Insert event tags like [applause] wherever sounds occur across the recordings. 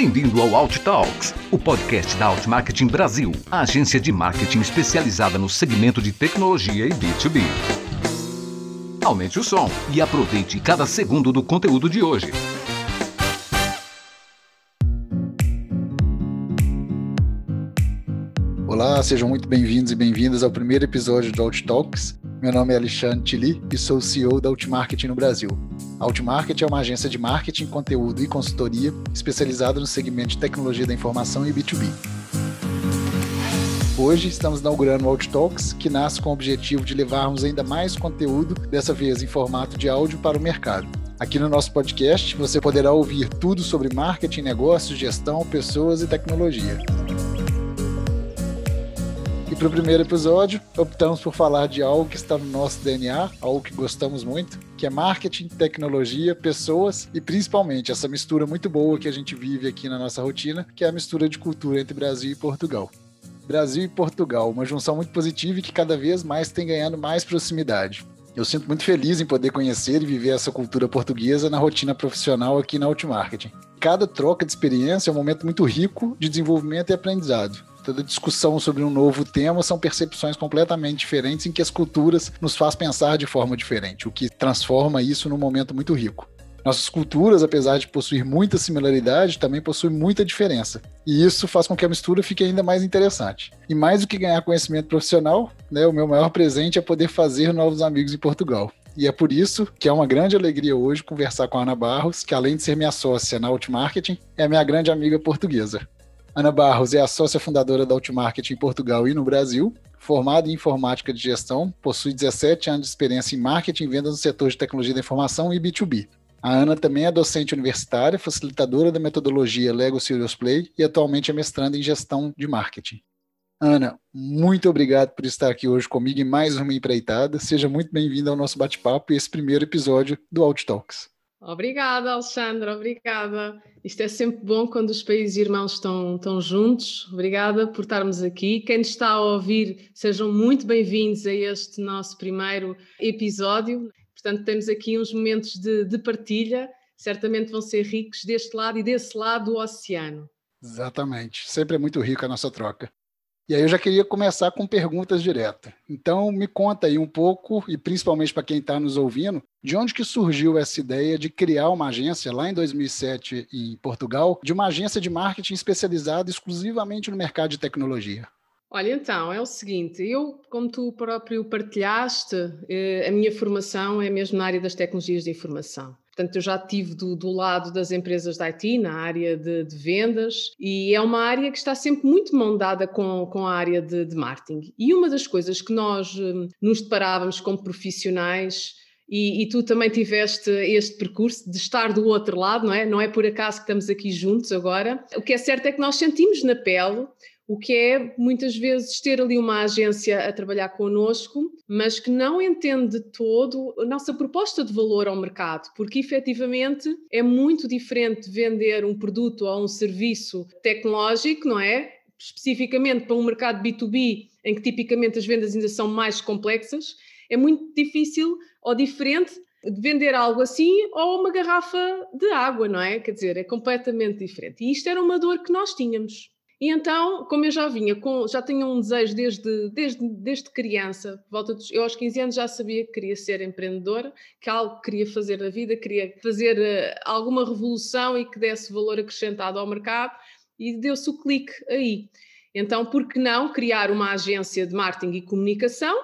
Bem-vindo ao Alt Talks, o podcast da Alt Marketing Brasil, a agência de marketing especializada no segmento de tecnologia e B2B. Aumente o som e aproveite cada segundo do conteúdo de hoje. Olá, sejam muito bem-vindos e bem-vindas ao primeiro episódio do Alt Talks. Meu nome é Alexandre Tili e sou o CEO da Outmarketing no Brasil. A Outmarketing é uma agência de marketing, conteúdo e consultoria especializada no segmento de tecnologia da informação e B2B. Hoje estamos inaugurando o Alt Talks, que nasce com o objetivo de levarmos ainda mais conteúdo, dessa vez em formato de áudio, para o mercado. Aqui no nosso podcast você poderá ouvir tudo sobre marketing, negócios, gestão, pessoas e tecnologia para o primeiro episódio, optamos por falar de algo que está no nosso DNA, algo que gostamos muito, que é marketing, tecnologia, pessoas e principalmente essa mistura muito boa que a gente vive aqui na nossa rotina, que é a mistura de cultura entre Brasil e Portugal. Brasil e Portugal, uma junção muito positiva e que cada vez mais tem ganhando mais proximidade. Eu sinto muito feliz em poder conhecer e viver essa cultura portuguesa na rotina profissional aqui na Outmarketing. Cada troca de experiência é um momento muito rico de desenvolvimento e aprendizado toda discussão sobre um novo tema são percepções completamente diferentes em que as culturas nos faz pensar de forma diferente, o que transforma isso num momento muito rico. Nossas culturas, apesar de possuir muita similaridade, também possuem muita diferença. E isso faz com que a mistura fique ainda mais interessante. E mais do que ganhar conhecimento profissional, né, o meu maior presente é poder fazer novos amigos em Portugal. E é por isso que é uma grande alegria hoje conversar com a Ana Barros, que além de ser minha sócia na Outmarketing, é minha grande amiga portuguesa. Ana Barros é a sócia fundadora da Outmarket em Portugal e no Brasil. Formada em informática de gestão, possui 17 anos de experiência em marketing e vendas no setor de tecnologia da informação e B2B. A Ana também é docente universitária, facilitadora da metodologia Lego Serious Play e atualmente é mestranda em gestão de marketing. Ana, muito obrigado por estar aqui hoje comigo em mais uma empreitada. Seja muito bem-vinda ao nosso bate-papo e esse primeiro episódio do Out Talks. Obrigada, Alexandra, obrigada. Isto é sempre bom quando os países irmãos estão, estão juntos. Obrigada por estarmos aqui. Quem está a ouvir, sejam muito bem-vindos a este nosso primeiro episódio. Portanto, temos aqui uns momentos de, de partilha, certamente vão ser ricos deste lado e desse lado do oceano. Exatamente, sempre é muito rico a nossa troca. E aí eu já queria começar com perguntas diretas. Então me conta aí um pouco, e principalmente para quem está nos ouvindo, de onde que surgiu essa ideia de criar uma agência lá em 2007 em Portugal, de uma agência de marketing especializada exclusivamente no mercado de tecnologia? Olha, então, é o seguinte, eu, como tu próprio partilhaste, eh, a minha formação é mesmo na área das tecnologias de informação. Portanto, eu já estive do, do, lado das empresas da IT, na área de, de, vendas, e é uma área que está sempre muito mondada com, com a área de, de marketing. E uma das coisas que nós hum, nos deparávamos como profissionais e, e, tu também tiveste este percurso de estar do outro lado, não é? Não é por acaso que estamos aqui juntos agora. O que é certo é que nós sentimos na pele o que é muitas vezes ter ali uma agência a trabalhar connosco, mas que não entende todo a nossa proposta de valor ao mercado, porque efetivamente é muito diferente vender um produto ou um serviço tecnológico, não é? Especificamente para um mercado B2B, em que tipicamente as vendas ainda são mais complexas, é muito difícil ou diferente de vender algo assim ou uma garrafa de água, não é? Quer dizer, é completamente diferente. E isto era uma dor que nós tínhamos. E então, como eu já vinha com, já tinha um desejo desde, desde, desde criança, volta dos, eu aos 15 anos já sabia que queria ser empreendedora, que algo queria fazer na vida, queria fazer uh, alguma revolução e que desse valor acrescentado ao mercado, e deu-se o clique aí. Então, por que não criar uma agência de marketing e comunicação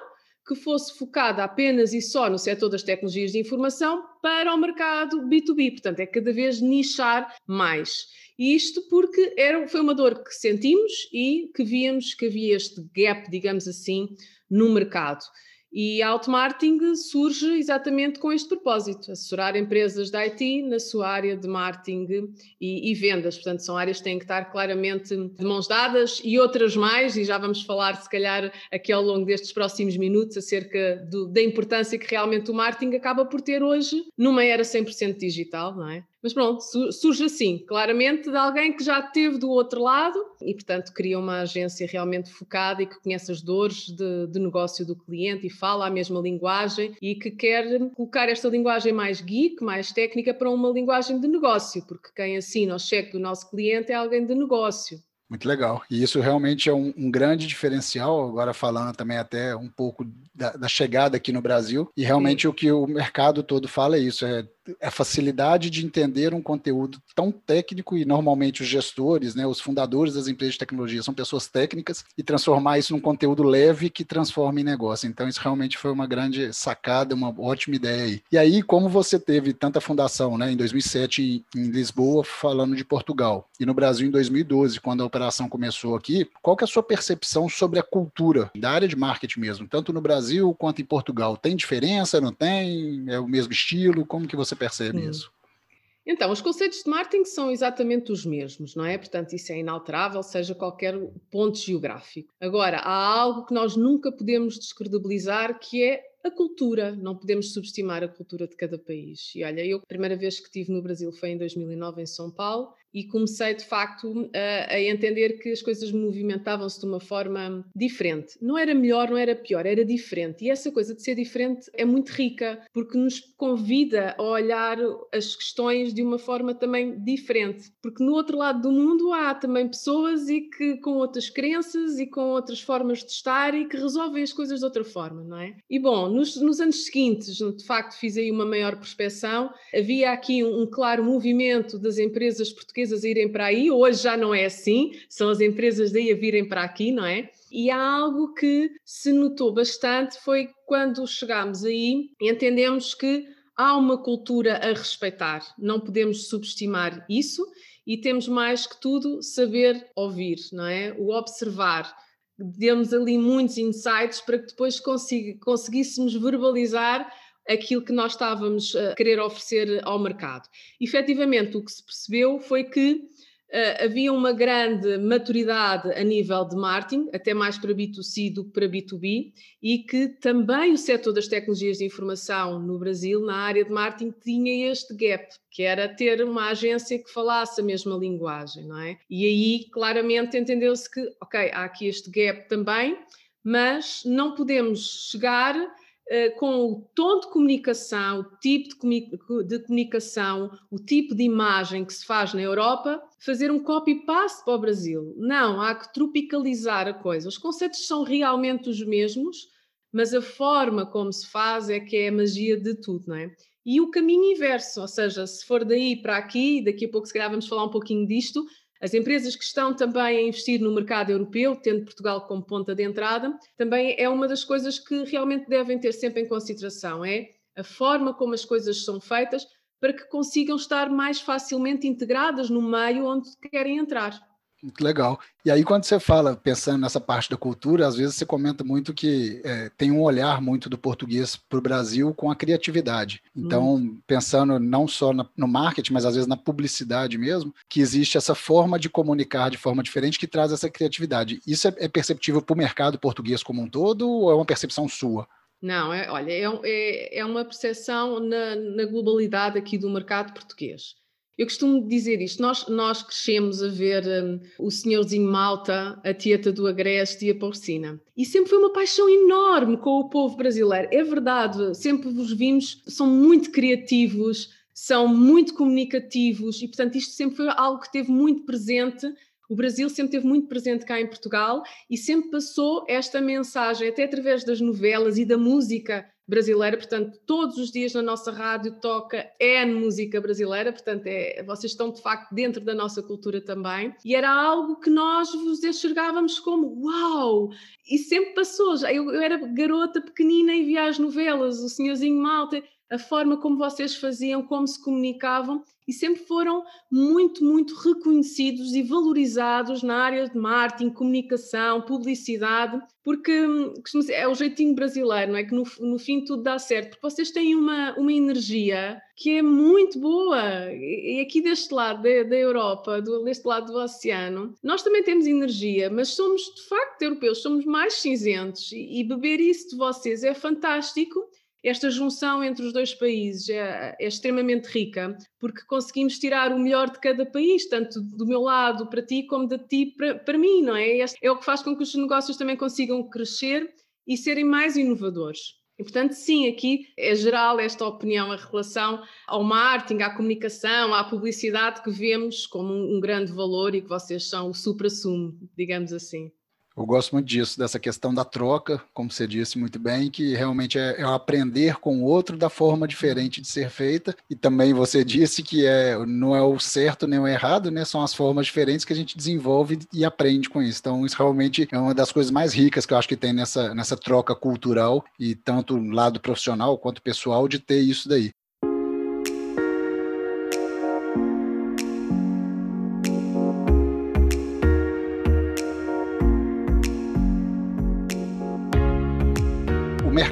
que fosse focada apenas e só no setor das tecnologias de informação para o mercado B2B? Portanto, é cada vez nichar mais. E isto porque era, foi uma dor que sentimos e que víamos que havia este gap, digamos assim, no mercado. E a Outmarketing surge exatamente com este propósito: assessorar empresas da IT na sua área de marketing e, e, vendas. Portanto, são áreas que têm que estar claramente de mãos dadas e outras mais, e já vamos falar, se calhar, aqui ao longo destes próximos minutos, acerca do, da importância que realmente o marketing acaba por ter hoje numa era 100% digital, não é? Mas pronto, surge assim, claramente de alguém que já esteve do outro lado e, portanto, cria uma agência realmente focada e que conhece as dores de, de, negócio do cliente e fala a mesma linguagem e que quer colocar esta linguagem mais geek, mais técnica, para uma linguagem de negócio, porque quem assina o cheque do nosso cliente é alguém de negócio. Muito legal. E isso realmente é um, um, grande diferencial, agora falando também até um pouco da, da chegada aqui no Brasil. E realmente Sim. o que o mercado todo fala é isso: é a facilidade de entender um conteúdo tão técnico e normalmente os gestores, né, os fundadores das empresas de tecnologia são pessoas técnicas e transformar isso num conteúdo leve que transforma em negócio. Então isso realmente foi uma grande sacada, uma ótima ideia aí. E aí, como você teve tanta fundação, né, em 2007 em Lisboa, falando de Portugal, e no Brasil em 2012, quando a operação começou aqui, qual que é a sua percepção sobre a cultura da área de marketing mesmo, tanto no Brasil quanto em Portugal? Tem diferença, não tem? É o mesmo estilo? Como que você percebe hum. isso? Então, os conceitos de marketing são exatamente os mesmos, não é? Portanto, isso é inalterável, seja qualquer ponto geográfico. Agora, há algo que nós nunca podemos descredibilizar, que é a cultura, não podemos subestimar a cultura de cada país. E olha, eu a primeira vez que estive no Brasil foi em 2009 em São Paulo e comecei de facto a, a entender que as coisas movimentavam-se de uma forma diferente. Não era melhor, não era pior, era diferente. E essa coisa de ser diferente é muito rica porque nos convida a olhar as questões de uma forma também diferente. Porque no outro lado do mundo há também pessoas e que com outras crenças e com outras formas de estar e que resolvem as coisas de outra forma, não é? E bom, nos, nos anos seguintes, de facto, fiz aí uma maior prospeção. Havia aqui um, um claro movimento das empresas portuguesas a irem para aí. Hoje já não é assim, são as empresas daí a virem para aqui, não é? E há algo que se notou bastante foi quando chegámos aí, entendemos que há uma cultura a respeitar, não podemos subestimar isso e temos mais que tudo saber ouvir, não é? O observar demos ali muitos insights para que depois conseguíssemos verbalizar aquilo que nós estávamos a querer oferecer ao mercado. Efetivamente, o que se percebeu foi que uh, havia uma grande maturidade a nível de marketing, até mais para B2C do que para B2B, e que também o setor das tecnologias de informação no Brasil, na área de marketing, tinha este gap, que era ter uma agência que falasse a mesma linguagem, não é? E aí claramente entendeu-se que, ok, há aqui este gap também, mas não podemos chegar com o tom de comunicação, o tipo de, de, comunicação, o tipo de imagem que se faz na Europa, fazer um copy-paste para o Brasil. Não, há que tropicalizar a coisa. Os conceitos são realmente os mesmos, mas a forma como se faz é que é a magia de tudo, não é? E o caminho inverso, ou seja, se for daí para aqui, daqui a pouco se calhar vamos falar um pouquinho disto, as empresas que estão também a investir no mercado europeu, tendo Portugal como ponta de entrada, também é uma das coisas que realmente devem ter sempre em consideração, é a forma como as coisas são feitas para que consigam estar mais facilmente integradas no meio onde querem entrar. Muito legal. E aí, quando você fala, pensando nessa parte da cultura, às vezes você comenta muito que é, tem um olhar muito do português para o Brasil com a criatividade. Então, hum. pensando não só na, no marketing, mas às vezes na publicidade mesmo, que existe essa forma de comunicar de forma diferente que traz essa criatividade. Isso é, é perceptível para o mercado português como um todo ou é uma percepção sua? Não, é, olha, é, é, é uma percepção na, na globalidade aqui do mercado português. Eu costumo dizer isto, nós, nós crescemos a ver um, o Senhorzinho Malta, a Tieta do Agreste e a Porcina. E sempre foi uma paixão enorme com o povo brasileiro. É verdade, sempre vos vimos, são muito criativos, são muito comunicativos e, portanto, isto sempre foi algo que teve muito presente. O Brasil sempre teve muito presente cá em Portugal e sempre passou esta mensagem, até através das novelas e da música brasileira, portanto, todos os dias na nossa rádio toca N música brasileira, portanto, é, vocês estão de facto dentro da nossa cultura também, e era algo que nós vos enxergávamos como uau! E sempre passou, eu, eu era garota pequenina e via as novelas, o Senhorzinho Malta, a forma como vocês faziam, como se comunicavam, e sempre foram muito, muito reconhecidos e valorizados na área de marketing, comunicação, publicidade, porque hum, é o jeitinho brasileiro, não é? Que no, no fim tudo dá certo, porque vocês têm uma, uma energia que é muito boa. E aqui deste lado da, da Europa, do, deste lado do oceano, nós também temos energia, mas somos de facto europeus, somos mais cinzentos, e, e beber isso de vocês é fantástico esta junção entre os dois países é, é, extremamente rica, porque conseguimos tirar o melhor de cada país, tanto do meu lado para ti, como de ti para, para mim, não é? Este é o que faz com que os negócios também consigam crescer e serem mais inovadores. E, portanto, sim, aqui é geral esta opinião em relação ao marketing, à comunicação, à publicidade que vemos como um, um grande valor e que vocês são o supra-sumo, digamos assim. Eu gosto muito disso, dessa questão da troca, como você disse muito bem, que realmente é, é aprender com o outro da forma diferente de ser feita. E também você disse que é, não é o certo nem o errado, né? São as formas diferentes que a gente desenvolve e aprende com isso. Então, isso realmente é uma das coisas mais ricas que eu acho que tem nessa, nessa troca cultural, e tanto lado profissional quanto pessoal, de ter isso daí.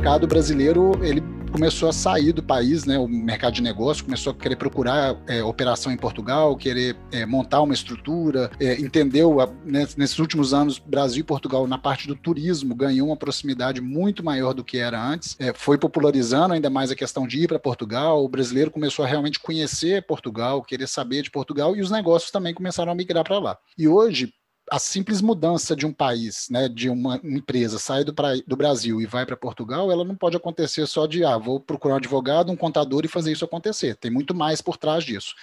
Mercado brasileiro ele começou a sair do país, né? O mercado de negócio começou a querer procurar é, operação em Portugal, querer é, montar uma estrutura, é, entendeu a, né, nesses últimos anos Brasil e Portugal na parte do turismo ganhou uma proximidade muito maior do que era antes, é, foi popularizando ainda mais a questão de ir para Portugal, o brasileiro começou a realmente conhecer Portugal, querer saber de Portugal e os negócios também começaram a migrar para lá. E hoje a simples mudança de um país, né, de uma empresa sair do, pra, do Brasil e vai para Portugal, ela não pode acontecer só de, ah, vou procurar um advogado, um contador e fazer isso acontecer. Tem muito mais por trás disso.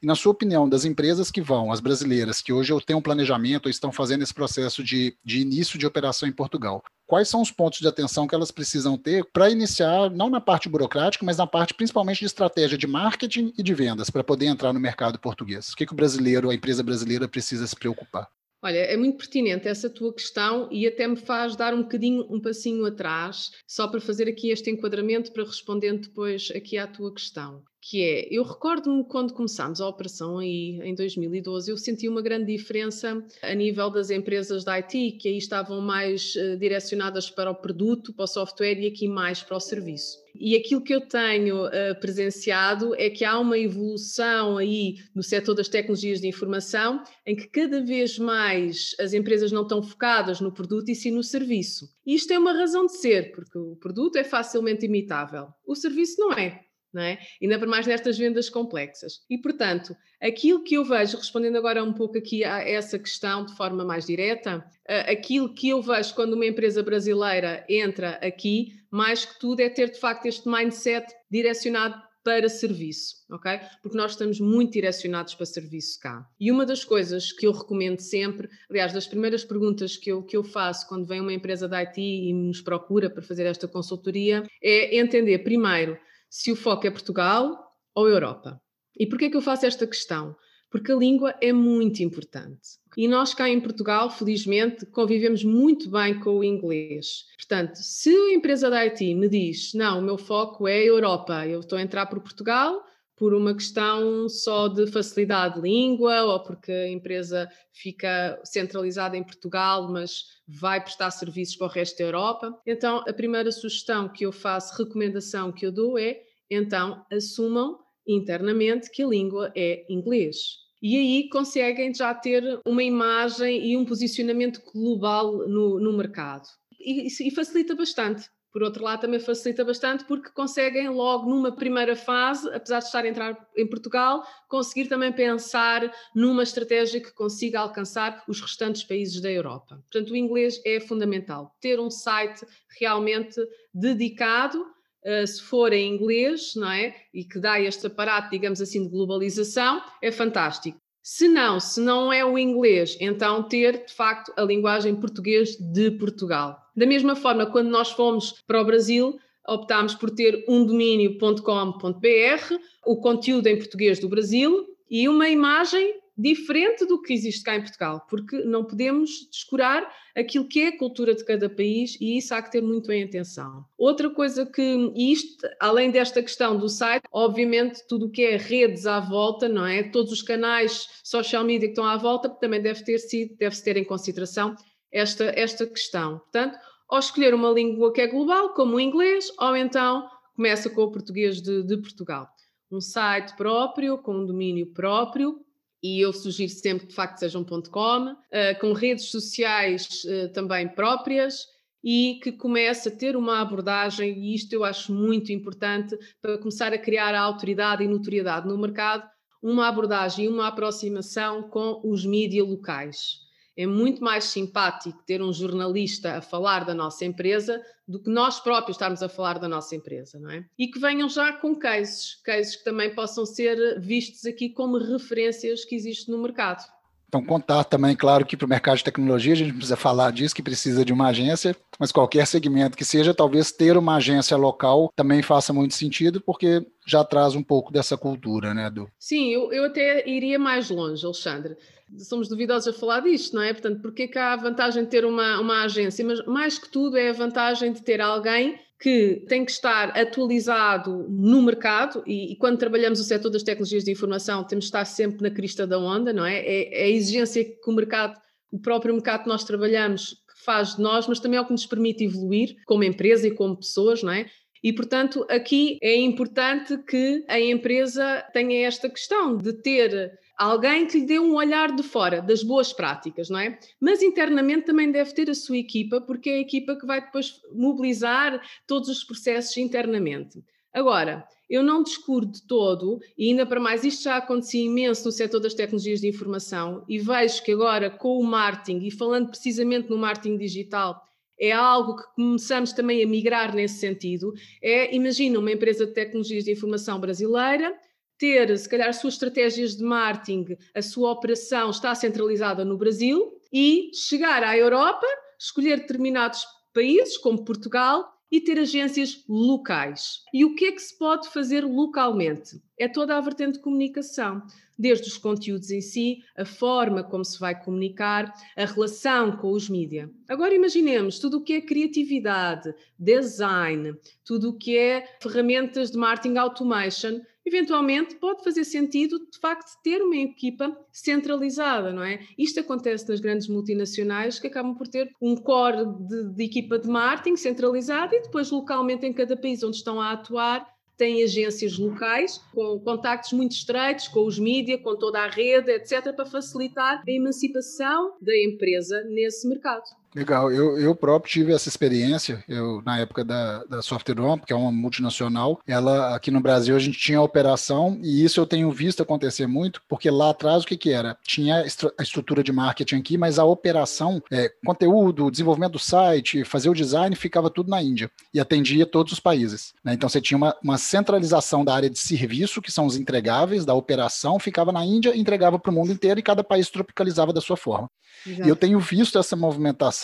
E na sua opinião, das empresas que vão, as brasileiras, que hoje têm um planejamento ou estão fazendo esse processo de, de início de operação em Portugal, quais são os pontos de atenção que elas precisam ter para iniciar, não na parte burocrática, mas na parte principalmente de estratégia de marketing e de vendas, para poder entrar no mercado português? O que, que o brasileiro, a empresa brasileira precisa se preocupar? Olha, é muito pertinente essa tua questão e até me faz dar um bocadinho, um passinho atrás, só para fazer aqui este enquadramento para responder depois aqui à tua questão. Que é, eu recordo-me quando começámos a operação aí em 2012, eu senti uma grande diferença a nível das empresas da IT, que aí estavam mais uh, direcionadas para o produto, para o software e aqui mais para o serviço. E aquilo que eu tenho uh, presenciado é que há uma evolução aí no setor das tecnologias de informação, em que cada vez mais as empresas não estão focadas no produto e sim no serviço. E isto tem uma razão de ser, porque o produto é facilmente imitável, o serviço não é. Não é? Ainda para mais nestas vendas complexas. E, portanto, aquilo que eu vejo, respondendo agora um pouco aqui a essa questão de forma mais direta, aquilo que eu vejo quando uma empresa brasileira entra aqui, mais que tudo, é ter de facto este mindset direcionado para serviço, ok? Porque nós estamos muito direcionados para serviço cá. E uma das coisas que eu recomendo sempre, aliás, das primeiras perguntas que eu, que eu faço quando vem uma empresa da IT e nos procura para fazer esta consultoria, é entender primeiro se o foco é Portugal ou Europa. E porquê é que eu faço esta questão? Porque a língua é muito importante. E nós cá em Portugal, felizmente, convivemos muito bem com o inglês. Portanto, se a empresa da IT me diz, não, o meu foco é Europa, eu estou a entrar por Portugal, por uma questão só de facilidade de língua ou porque a empresa fica centralizada em Portugal, mas vai prestar serviços para o resto da Europa. Então, a primeira sugestão que eu faço, recomendação que eu dou é, então, assumam internamente que a língua é inglês. E aí conseguem já ter uma imagem e um posicionamento global no, no mercado. E, e facilita bastante por outro lado, também facilita bastante porque conseguem logo numa primeira fase, apesar de estar a entrar em Portugal, conseguir também pensar numa estratégia que consiga alcançar os restantes países da Europa. Portanto, o inglês é fundamental. Ter um site realmente dedicado, uh, se for em inglês, não é? E que dá este aparato, digamos assim, de globalização, é fantástico. Se não, se não é o inglês, então ter de facto a linguagem português de Portugal. Da mesma forma, quando nós fomos para o Brasil, optámos por ter um domínio.com.br, o conteúdo em português do Brasil e uma imagem diferente do que existe cá em Portugal, porque não podemos descurar aquilo que é a cultura de cada país e isso há que ter muito em atenção. Outra coisa que, isto, além desta questão do site, obviamente tudo o que é redes à volta, não é? Todos os canais social media que estão à volta também deve ter sido, deve-se ter em consideração esta, esta questão. Portanto, ou escolher uma língua que é global, como o inglês, ou então começa com o português de, de Portugal. Um site próprio, com um domínio próprio, e eu sugiro sempre que de facto seja um .com, uh, com redes sociais uh, também próprias e que comece a ter uma abordagem, e isto eu acho muito importante, para começar a criar a autoridade e notoriedade no mercado, uma abordagem e uma aproximação com os mídias locais. É muito mais simpático ter um jornalista a falar da nossa empresa do que nós próprios estarmos a falar da nossa empresa, não é? E que venham já com cases, cases que também possam ser vistos aqui como referências que existem no mercado. Então, contar também, claro, que para o mercado de tecnologia a gente precisa falar disso, que precisa de uma agência, mas qualquer segmento que seja, talvez ter uma agência local também faça muito sentido, porque já traz um pouco dessa cultura, né, do Sim, eu, eu até iria mais longe, Alexandre. Somos duvidosos a falar disto, não é? Portanto, porque é que há a vantagem de ter uma, uma agência? Mas mais que tudo é a vantagem de ter alguém que tem que estar atualizado no mercado e, e, quando trabalhamos o setor das tecnologias de informação temos de estar sempre na crista da onda, não é? É, é a exigência que o mercado, o próprio mercado que nós trabalhamos faz de nós, mas também é o que nos permite evoluir como empresa e como pessoas, não é? E, portanto, aqui é importante que a empresa tenha esta questão de ter alguém que lhe dê um olhar de fora das boas práticas, não é? Mas internamente também deve ter a sua equipa, porque é a equipa que vai depois mobilizar todos os processos internamente. Agora, eu não descuro de todo, e ainda para mais, isto já acontecia imenso no setor das tecnologias de informação, e vejo que agora com o marketing, e falando precisamente no marketing digital, é algo que começamos também a migrar nesse sentido. É, imagina uma empresa de tecnologias de informação brasileira ter, se calhar, suas estratégias de marketing, a sua operação está centralizada no Brasil e chegar à Europa, escolher determinados países, como Portugal, e ter agências locais. E o que é que se pode fazer localmente? É toda a vertente de comunicação, desde os conteúdos em si, a forma como se vai comunicar, a relação com os mídias. Agora imaginemos tudo o que é criatividade, design, tudo o que é ferramentas de marketing automation eventualmente pode fazer sentido, de facto, ter uma equipa centralizada, não é? Isto acontece nas grandes multinacionais que acabam por ter um core de, de equipa de marketing centralizada e depois localmente em cada país onde estão a atuar têm agências locais com contactos muito estreitos com os mídias, com toda a rede, etc., para facilitar a emancipação da empresa nesse mercado. Legal, eu, eu próprio tive essa experiência, eu na época da, da Software One, que é uma multinacional, ela aqui no Brasil a gente tinha a operação e isso eu tenho visto acontecer muito, porque lá atrás o que que era? Tinha a estrutura de marketing aqui, mas a operação, é, conteúdo, desenvolvimento do site, fazer o design, ficava tudo na Índia e atendia todos os países. Né? Então você tinha uma, uma centralização da área de serviço, que são os entregáveis, da operação, ficava na Índia, entregava para o mundo inteiro e cada país tropicalizava da sua forma. Exato. E eu tenho visto essa movimentação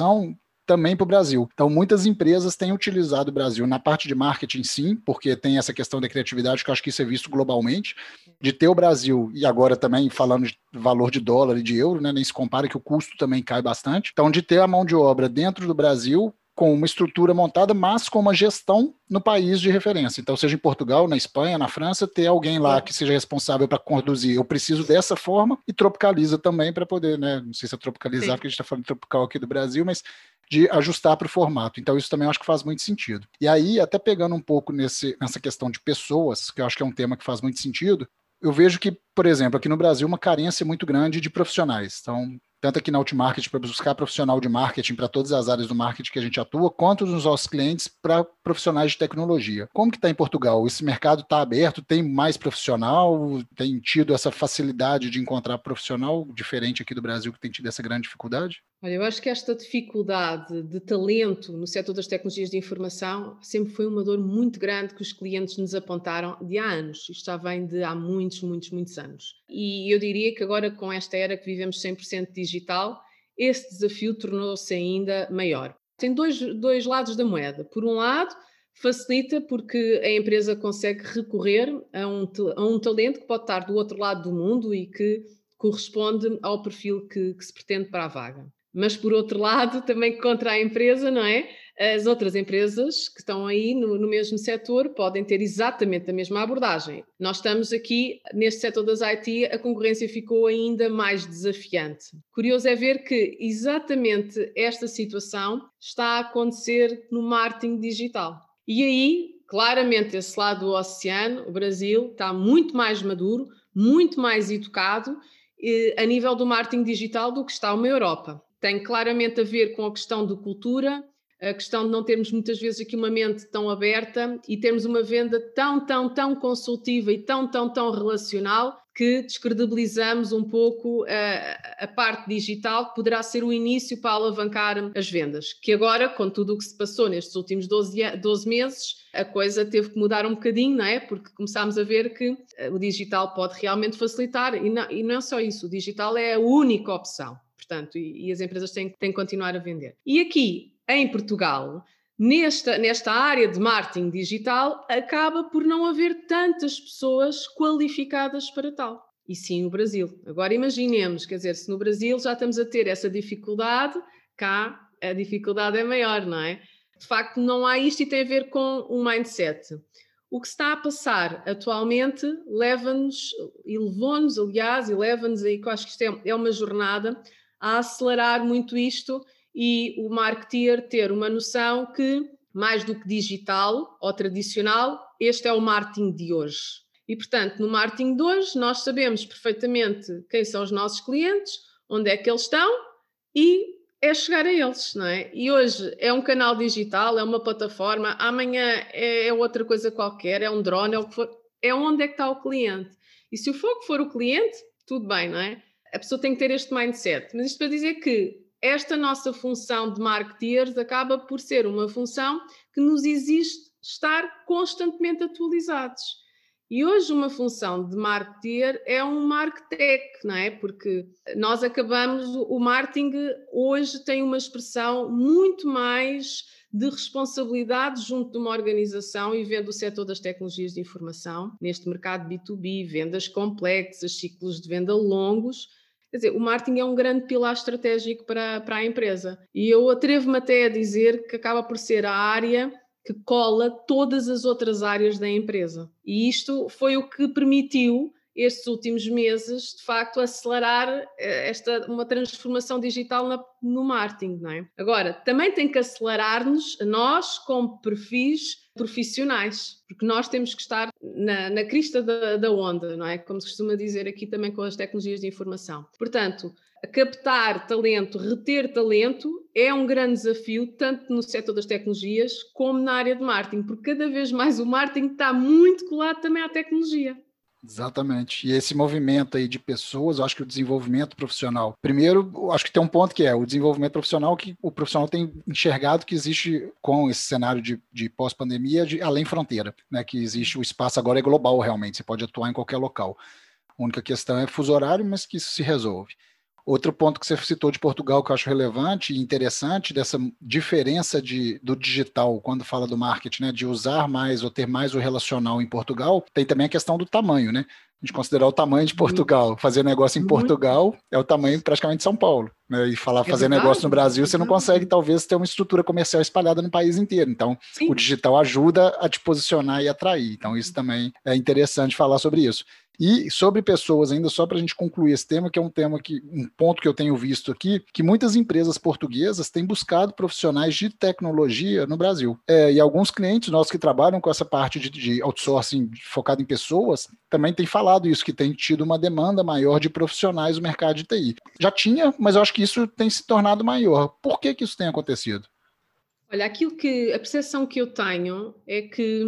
também para o Brasil. Então, muitas empresas têm utilizado o Brasil na parte de marketing, sim, porque tem essa questão da criatividade, que eu acho que isso é visto globalmente, de ter o Brasil, e agora também falando de valor de dólar e de euro, né, nem se compara que o custo também cai bastante. Então, de ter a mão de obra dentro do Brasil, com uma estrutura montada, mas com uma gestão no país de referência. Então, seja em Portugal, na Espanha, na França, ter alguém lá que seja responsável para conduzir. Eu preciso dessa forma e tropicaliza também para poder, né? Não sei se é tropicalizar, Sim. porque a gente está falando tropical aqui do Brasil, mas de ajustar para o formato. Então, isso também acho que faz muito sentido. E aí, até pegando um pouco nesse, nessa questão de pessoas, que eu acho que é um tema que faz muito sentido, eu vejo que, por exemplo, aqui no Brasil, uma carência muito grande de profissionais. Então, tanto aqui na Outmarket para buscar profissional de marketing para todas as áreas do marketing que a gente atua, quanto nos nossos clientes para profissionais de tecnologia. Como que está em Portugal? Esse mercado está aberto? Tem mais profissional? Tem tido essa facilidade de encontrar profissional diferente aqui do Brasil que tem tido essa grande dificuldade? Olha, eu acho que esta dificuldade de talento no setor das tecnologias de informação sempre foi uma dor muito grande que os clientes nos apontaram de há anos. Isto já vem de há muitos, muitos, muitos anos. E eu diria que agora, com esta era que vivemos 100% digital, esse desafio tornou-se ainda maior. Tem dois, dois lados da moeda. Por um lado, facilita porque a empresa consegue recorrer a um, a um talento que pode estar do outro lado do mundo e que corresponde ao perfil que, que se pretende para a vaga mas por outro lado, também contra a empresa, não é? As outras empresas que estão aí no, no, mesmo setor podem ter exatamente a mesma abordagem. Nós estamos aqui, neste setor das IT, a concorrência ficou ainda mais desafiante. Curioso é ver que exatamente esta situação está a acontecer no marketing digital. E aí, claramente, esse lado do oceano, o Brasil, está muito mais maduro, muito mais educado eh, a nível do marketing digital do que está uma Europa tem claramente a ver com a questão de cultura, a questão de não termos muitas vezes aqui uma mente tão aberta e termos uma venda tão, tão, tão consultiva e tão, tão, tão relacional que descredibilizamos um pouco a, a, parte digital, que poderá ser o início para alavancar as vendas. Que agora, com tudo o que se passou nestes últimos 12, 12 meses, a coisa teve que mudar um bocadinho, não é? Porque começámos a ver que eh, o digital pode realmente facilitar, e não, e não é só isso, o digital é a única opção. Portanto, e, e as empresas têm, têm que continuar a vender. E aqui, em Portugal, nesta, nesta área de marketing digital, acaba por não haver tantas pessoas qualificadas para tal. E sim no Brasil. Agora imaginemos, quer dizer, se no Brasil já estamos a ter essa dificuldade, cá a dificuldade é maior, não é? De facto, não há isto e tem a ver com o mindset. O que está a passar atualmente leva-nos, e levou-nos, aliás, e leva-nos aí, que eu acho que isto é, é uma jornada, a acelerar muito isto e o marketeer ter uma noção que, mais do que digital ou tradicional, este é o marketing de hoje. E, portanto, no marketing de hoje, nós sabemos perfeitamente quem são os nossos clientes, onde é que eles estão e é chegar a eles, não é? E hoje é um canal digital, é uma plataforma, amanhã é, é outra coisa qualquer, é um drone, é o que for, é onde é que está o cliente. E se o foco for o cliente, tudo bem, não é? A pessoa tem que ter este mindset. Mas isto para dizer que esta nossa função de marketeers acaba por ser uma função que nos exige estar constantemente atualizados. E hoje uma função de marketeer é um marketech, não é? Porque nós acabamos, o marketing hoje tem uma expressão muito mais de responsabilidade junto de uma organização e vendo o setor das tecnologias de informação, neste mercado B2B, vendas complexas, ciclos de venda longos, Quer dizer, o marketing é um grande pilar estratégico para, para a empresa. E eu atrevo-me até a dizer que acaba por ser a área que cola todas as outras áreas da empresa. E isto foi o que permitiu estes últimos meses, de facto, acelerar eh, esta uma transformação digital na, no marketing, não é? Agora, também tem que acelerar-nos, nós, como perfis profissionais, porque nós temos que estar na, na crista da, da onda, não é? Como se costuma dizer aqui também com as tecnologias de informação. Portanto, captar talento, reter talento é um grande desafio, tanto no setor das tecnologias como na área de marketing, porque cada vez mais o marketing está muito colado também à tecnologia. Exatamente. E esse movimento aí de pessoas, eu acho que o desenvolvimento profissional. Primeiro, eu acho que tem um ponto que é o desenvolvimento profissional, que o profissional tem enxergado que existe com esse cenário de, de pós-pandemia, de além fronteira, né? Que existe o espaço agora é global realmente, você pode atuar em qualquer local. A única questão é fuso horário, mas que isso se resolve. Outro ponto que você citou de Portugal que eu acho relevante e interessante dessa diferença de, do digital quando fala do marketing, né, de usar mais ou ter mais o relacional em Portugal, tem também a questão do tamanho, né? A gente considerar o tamanho de Portugal, fazer negócio em Portugal é o tamanho praticamente de São Paulo. Né? E falar fazer negócio no Brasil, você não consegue talvez ter uma estrutura comercial espalhada no país inteiro. Então, Sim. o digital ajuda a te posicionar e atrair. Então, isso também é interessante falar sobre isso. E sobre pessoas, ainda só para a gente concluir esse tema, que é um tema que, um ponto que eu tenho visto aqui, que muitas empresas portuguesas têm buscado profissionais de tecnologia no Brasil. É, e alguns clientes nossos que trabalham com essa parte de, de outsourcing focado em pessoas também têm falado isso, que tem tido uma demanda maior de profissionais no mercado de TI. Já tinha, mas eu acho que isso tem se tornado maior. Por que, que isso tem acontecido? Olha, aquilo que a percepção que eu tenho é que,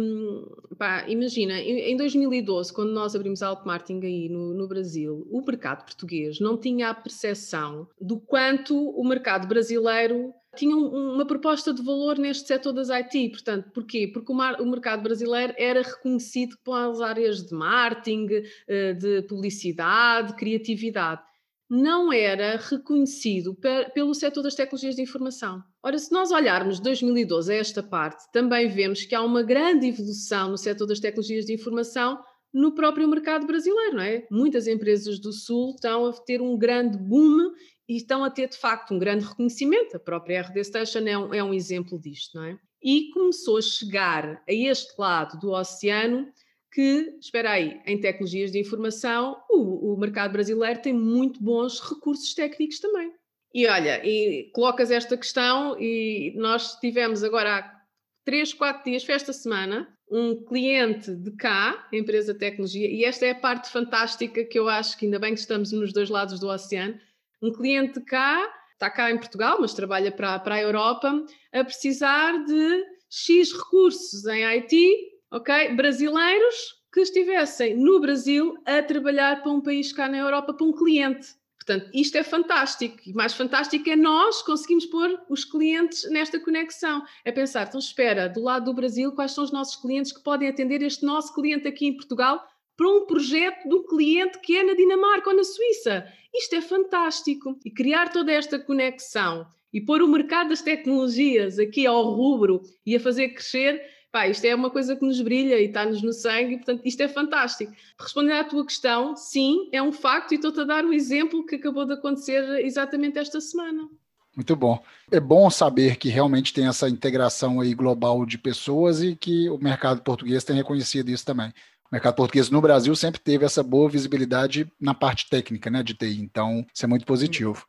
pá, imagina, em 2012, quando nós abrimos a Marketing aí no, no, Brasil, o mercado português não tinha a percepção do quanto o mercado brasileiro tinha uma proposta de valor neste setor das IT. Portanto, porquê? Porque o, mar, o mercado brasileiro era reconhecido pelas áreas de marketing, eh, de publicidade, criatividade não era reconhecido pelo setor das tecnologias de informação. Ora, se nós olharmos de 2012 a esta parte, também vemos que há uma grande evolução no setor das tecnologias de informação no próprio mercado brasileiro, não é? Muitas empresas do Sul estão a ter um grande boom e estão a ter, de facto, um grande reconhecimento. A própria RD Station é um, é um exemplo disto, não é? E começou a chegar a este lado do oceano que, espera aí, em tecnologias de informação, o, o mercado brasileiro tem muito bons recursos técnicos também. E olha, e colocas esta questão e nós tivemos agora há três, quatro dias, foi esta semana, um cliente de cá, empresa de tecnologia, e esta é a parte fantástica que eu acho que ainda bem que estamos nos dois lados do oceano, um cliente cá está cá em Portugal, mas trabalha para, para a Europa, a precisar de X recursos em IT, ok? Brasileiros que estivessem no Brasil a trabalhar para um país cá na Europa, para um cliente. Portanto, isto é fantástico. E mais fantástico é nós conseguimos pôr os clientes nesta conexão. É pensar, então espera, do lado do Brasil, quais são os nossos clientes que podem atender este nosso cliente aqui em Portugal para um projeto do cliente que é na Dinamarca ou na Suíça. Isto é fantástico. E criar toda esta conexão e pôr o mercado das tecnologias aqui ao rubro e a fazer crescer pá, isto é uma coisa que nos brilha e está-nos no sangue, portanto, isto é fantástico. Respondendo à tua questão, sim, é um facto e estou-te a dar o exemplo que acabou de acontecer exatamente esta semana. Muito bom. É bom saber que realmente tem essa integração aí global de pessoas e que o mercado português tem reconhecido isso também. O mercado português no Brasil sempre teve essa boa visibilidade na parte técnica, né, de TI. Então, isso é muito positivo.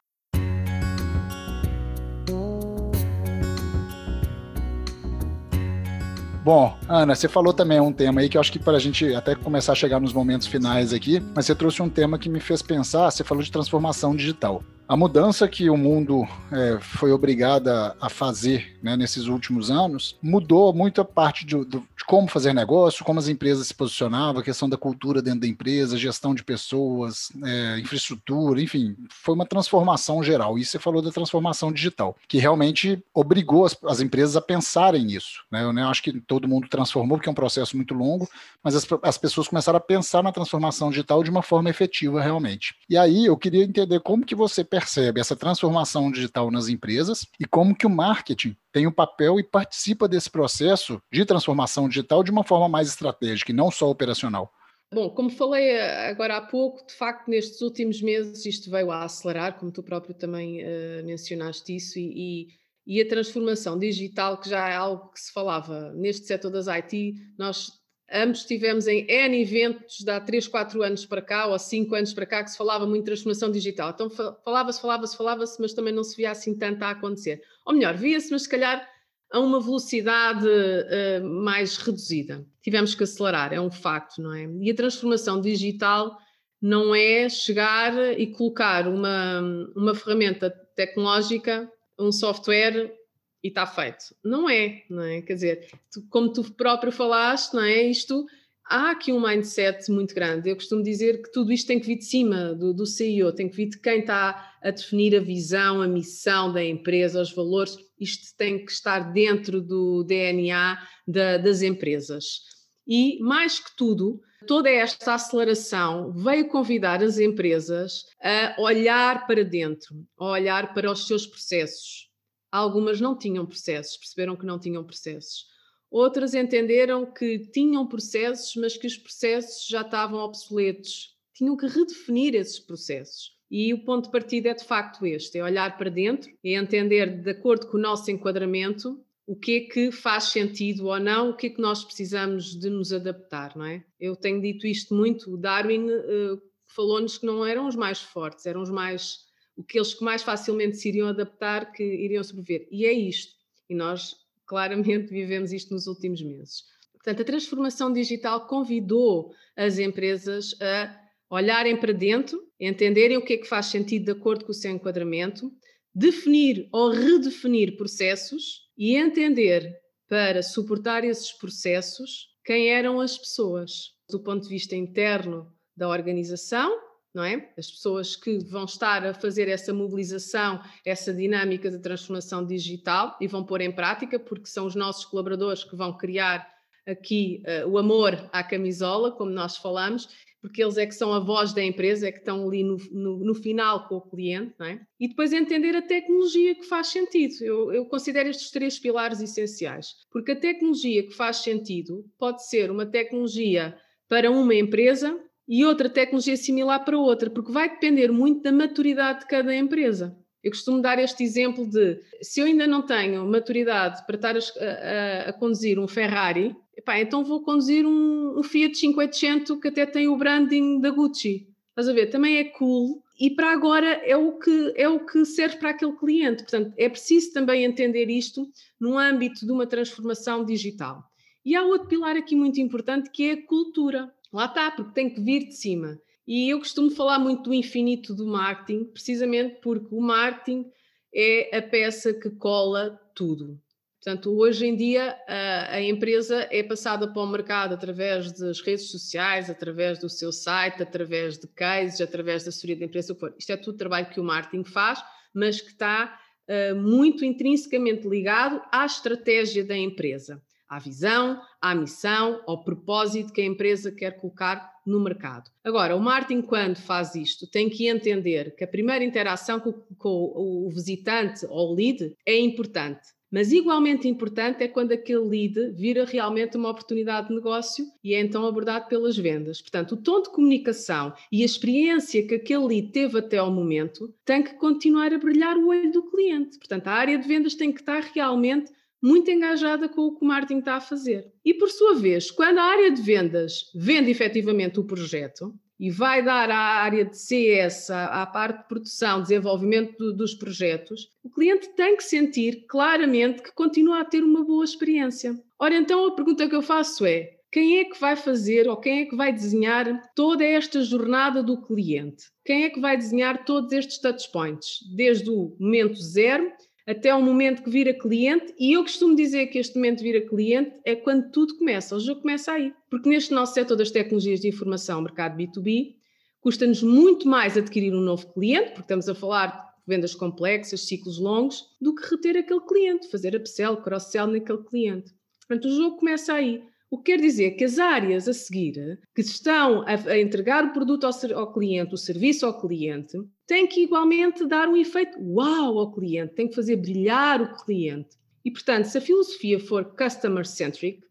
Bom, Ana, você falou também um tema aí que eu acho que para a gente até começar a chegar nos momentos finais aqui, mas você trouxe um tema que me fez pensar, você falou de transformação digital. A mudança que o mundo é, foi obrigada a fazer né, nesses últimos anos mudou muito a parte de, de, como fazer negócio, como as empresas se posicionavam, a questão da cultura dentro da empresa, gestão de pessoas, é, infraestrutura, enfim, foi uma transformação geral. E você falou da transformação digital, que realmente obrigou as, as empresas a pensarem nisso. Né? Eu né, acho que todo mundo transformou, porque é um processo muito longo, mas as, as pessoas começaram a pensar na transformação digital de uma forma efetiva realmente. E aí eu queria entender como que você percebe essa transformação digital nas empresas e como que o marketing tem o um papel e participa desse processo de transformação digital de uma forma mais estratégica e não só operacional. Bom, como falei eh, agora há pouco, de facto, nestes últimos meses isto veio a acelerar, como tu próprio também uh, mencionaste isso, e, e, e, a transformação digital, que já é algo que se falava neste setor das IT, nós Ambos estivemos em N eventos de há 3, 4 anos para cá, ou 5 anos para cá, que se falava muito de transformação digital. Então falava-se, falava-se, falava-se, mas também não se via assim tanto a acontecer. Ou melhor, via-se, mas se calhar a uma velocidade uh, mais reduzida. Tivemos que acelerar, é um facto, não é? E a transformação digital não é chegar e colocar uma, uma ferramenta tecnológica, um software e está feito. Não é, não é? Quer dizer, tu, como tu próprio falaste, não é? Isto há aqui um mindset muito grande. Eu costumo dizer que tudo isto tem que vir de cima do, do CEO, tem que vir de quem está a definir a visão, a missão da empresa, os valores. Isto tem que estar dentro do DNA da, das empresas. E, mais que tudo, toda esta aceleração veio convidar as empresas a olhar para dentro, a olhar para os seus processos, Algumas não tinham processos, perceberam que não tinham processos. Outras entenderam que tinham processos, mas que os processos já estavam obsoletos. Tinham que redefinir esses processos. E o ponto de partida é de facto este: é olhar para dentro e entender, de acordo com o nosso enquadramento, o que é que faz sentido ou não, o que é que nós precisamos de nos adaptar, não é? Eu tenho dito isto muito. O Darwin uh, falou-nos que não eram os mais fortes, eram os mais aqueles que mais facilmente se iriam adaptar, que iriam sobreviver. E é isto. E nós claramente vivemos isto nos últimos meses. Portanto, a transformação digital convidou as empresas a olharem para dentro, entenderem o que é que faz sentido de acordo com o seu enquadramento, definir ou redefinir processos e entender para suportar esses processos quem eram as pessoas, do ponto de vista interno da organização não é? As pessoas que vão estar a fazer essa mobilização, essa dinâmica de transformação digital e vão pôr em prática, porque são os nossos colaboradores que vão criar aqui uh, o amor à camisola, como nós falamos, porque eles é que são a voz da empresa, é que estão ali no, no, no final com o cliente, não é? E depois entender a tecnologia que faz sentido. Eu, eu considero estes três pilares essenciais, porque a tecnologia que faz sentido pode ser uma tecnologia para uma empresa e outra tecnologia similar para outra, porque vai depender muito da maturidade de cada empresa. Eu costumo dar este exemplo de se eu ainda não tenho maturidade para estar a, a, a conduzir um Ferrari, epá, então vou conduzir um, um, Fiat 500 que até tem o branding da Gucci. Estás a ver? Também é cool e para agora é o que é o que serve para aquele cliente. Portanto, é preciso também entender isto no âmbito de uma transformação digital. E há outro pilar aqui muito importante que é a cultura. Lá está, porque tem que vir de cima. E eu costumo falar muito do infinito do marketing, precisamente porque o marketing é a peça que cola tudo. Portanto, hoje em dia a, a, empresa é passada para o mercado através das redes sociais, através do seu site, através de cases, através da assessoria da empresa. Isto é tudo trabalho que o marketing faz, mas que está uh, muito intrinsecamente ligado à estratégia da empresa, à visão, à missão, ao propósito que a empresa quer colocar no mercado. Agora, o marketing, quando faz isto, tem que entender que a primeira interação com, com o visitante ou lead é importante mas igualmente importante é quando aquele lead vira realmente uma oportunidade de negócio e é então abordado pelas vendas. Portanto, o tom de comunicação e a experiência que aquele lead teve até ao momento tem que continuar a brilhar o olho do cliente. Portanto, a área de vendas tem que estar realmente muito engajada com o que o marketing está a fazer. E por sua vez, quando a área de vendas vende efetivamente o projeto, e vai dar à área de CS, à, parte de produção, desenvolvimento do, dos projetos, o cliente tem que sentir claramente que continua a ter uma boa experiência. Ora, então a pergunta que eu faço é: quem é que vai fazer ou quem é que vai desenhar toda esta jornada do cliente? Quem é que vai desenhar todos estes touchpoints? Desde o momento zero até o momento que vira cliente, e eu costumo dizer que este momento vira cliente é quando tudo começa, o jogo começa aí. Porque neste nosso setor das tecnologias de informação, mercado B2B, custa-nos muito mais adquirir um novo cliente, porque estamos a falar de vendas complexas, ciclos longos, do que reter aquele cliente, fazer upsell, cross-sell naquele cliente. Portanto, o jogo começa aí. O que quer dizer que as áreas a seguir, que estão a, a entregar o produto ao, ao, cliente, o serviço ao cliente, têm que igualmente dar um efeito uau ao cliente, têm que fazer brilhar o cliente. E, portanto, se a filosofia for customer-centric,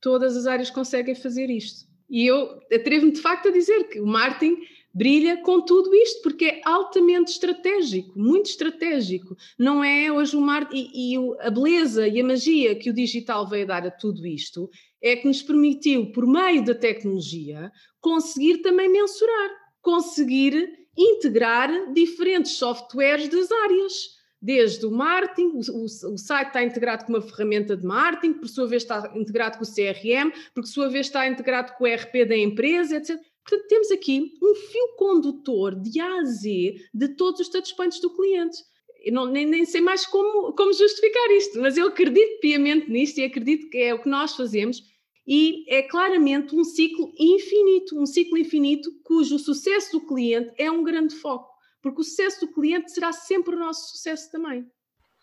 todas as áreas conseguem fazer isto. E eu atrevo-me de facto a dizer que o marketing brilha com tudo isto, porque é altamente estratégico, muito estratégico. Não é hoje o marketing e, e a beleza e a magia que o digital veio dar a tudo isto é que nos permitiu, por meio da tecnologia, conseguir também mensurar, conseguir integrar diferentes softwares das áreas. Desde o marketing, o, site está integrado com uma ferramenta de marketing, por sua vez está integrado com o CRM, por sua vez está integrado com o RP da empresa, etc. Portanto, temos aqui um fio condutor de A a Z de todos os touchpoints do cliente. Eu não, nem, nem sei mais como, como justificar isto, mas eu acredito piamente nisto e acredito que é o que nós fazemos e é claramente um ciclo infinito, um ciclo infinito cujo sucesso do cliente é um grande foco, porque o sucesso do cliente será sempre o nosso sucesso também.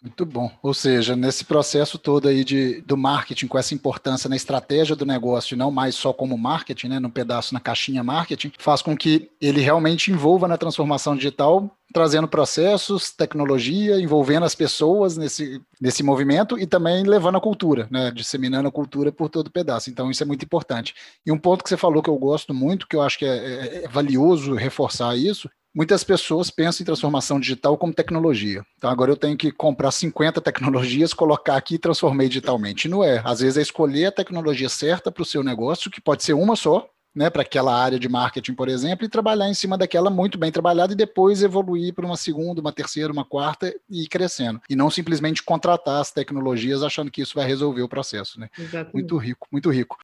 Muito bom. Ou seja, nesse processo todo aí de, do marketing, com essa importância na estratégia do negócio, não mais só como marketing, né, no pedaço na caixinha marketing, faz com que ele realmente envolva na transformação digital, trazendo processos, tecnologia, envolvendo as pessoas nesse, nesse movimento e também levando a cultura, né, disseminando a cultura por todo o pedaço. Então, isso é muito importante. E um ponto que você falou que eu gosto muito, que eu acho que é, é, é valioso reforçar isso, Muitas pessoas pensam em transformação digital como tecnologia. Então, agora eu tenho que comprar 50 tecnologias, colocar aqui e transformar digitalmente. não é. Às vezes é escolher a tecnologia certa para o seu negócio, que pode ser uma só, né, para aquela área de marketing, por exemplo, e trabalhar em cima daquela muito bem trabalhada e depois evoluir para uma segunda, uma terceira, uma quarta e ir crescendo. E não simplesmente contratar as tecnologias achando que isso vai resolver o processo. Né? Muito rico, muito rico.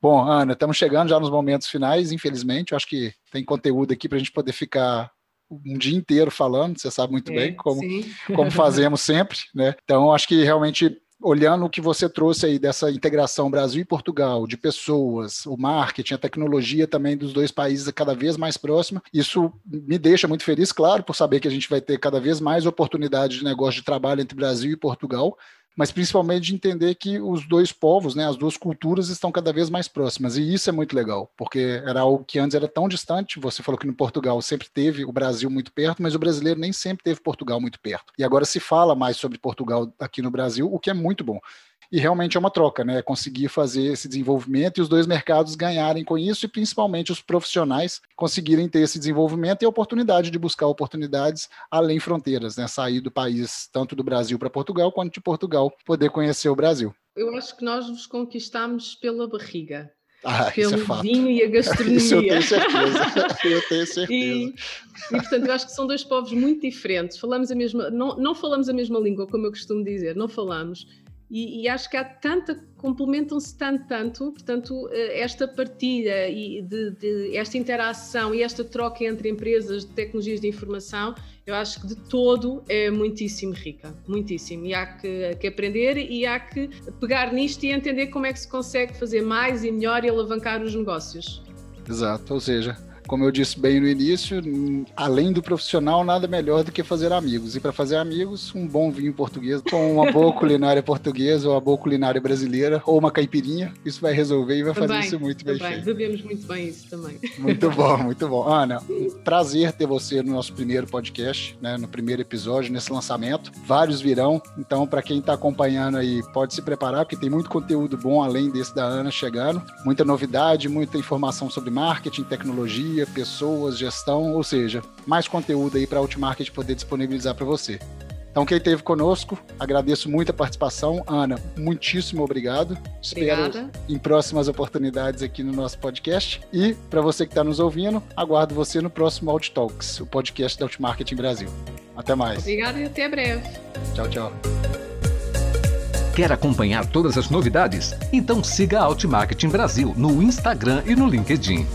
Bom, Ana, estamos chegando já nos momentos finais, infelizmente. Eu acho que tem conteúdo aqui para a gente poder ficar um dia inteiro falando, você sabe muito é, bem como, como fazemos sempre, né? Então, acho que realmente olhando o que você trouxe aí dessa integração Brasil e Portugal, de pessoas, o marketing, a tecnologia também dos dois países cada vez mais próxima, isso me deixa muito feliz, claro, por saber que a gente vai ter cada vez mais oportunidade de negócio de trabalho entre Brasil e Portugal, mas principalmente de entender que os dois povos, né, as duas culturas estão cada vez mais próximas. E isso é muito legal, porque era algo que antes era tão distante. Você falou que no Portugal sempre teve o Brasil muito perto, mas o brasileiro nem sempre teve Portugal muito perto. E agora se fala mais sobre Portugal aqui no Brasil, o que é muito bom e realmente é uma troca, né? Conseguir fazer esse desenvolvimento e os dois mercados ganharem com isso e principalmente os profissionais conseguirem ter esse desenvolvimento e a oportunidade de buscar oportunidades além fronteiras, né? Sair do país, tanto do Brasil para Portugal, quanto de Portugal poder conhecer o Brasil. Eu acho que nós nos conquistamos pela barriga. [laughs] Ah, pelo é vinho e a gastronomia. [laughs] Isso eu tenho certeza. [laughs] eu tenho certeza. E, e, portanto, eu acho que são dois povos muito diferentes. Falamos a mesma, não, não falamos a mesma língua, como eu costumo dizer, não falamos E, e, acho que há tanta, complementam-se tanto, tanto, portanto, eh, esta partilha e de, de, esta interação e esta troca entre empresas de tecnologias de informação, eu acho que de todo é muitíssimo rica, muitíssimo. E há que, que aprender e há que pegar nisto e entender como é que se consegue fazer mais e melhor e alavancar os negócios. Exato, ou seja, como eu disse bem no início, além do profissional, nada melhor do que fazer amigos. E para fazer amigos, um bom vinho português, com uma boa [laughs] culinária portuguesa, ou uma boa culinária brasileira, ou uma caipirinha, isso vai resolver e vai também, fazer isso muito também. bem feito. Bebemos muito bem isso também. Muito bom, [laughs] muito bom. Ana, um prazer ter você no nosso primeiro podcast, né, no primeiro episódio, nesse lançamento. Vários virão, então para quem está acompanhando aí, pode se preparar, porque tem muito conteúdo bom além desse da Ana chegando. Muita novidade, muita informação sobre marketing, tecnologia, pessoas, gestão, ou seja, mais conteúdo aí para a Ultimarket poder disponibilizar para você. Então, quem esteve conosco, agradeço muito a participação. Ana, muitíssimo obrigado. Obrigada. Espero em próximas oportunidades aqui no nosso podcast. E, para você que está nos ouvindo, aguardo você no próximo Out Talks, o podcast da Ultimarketing Brasil. Até mais. Obrigada e até breve. Tchau, tchau. Quer acompanhar todas as novidades? Então siga a Outmarketing Brasil no Instagram e no LinkedIn.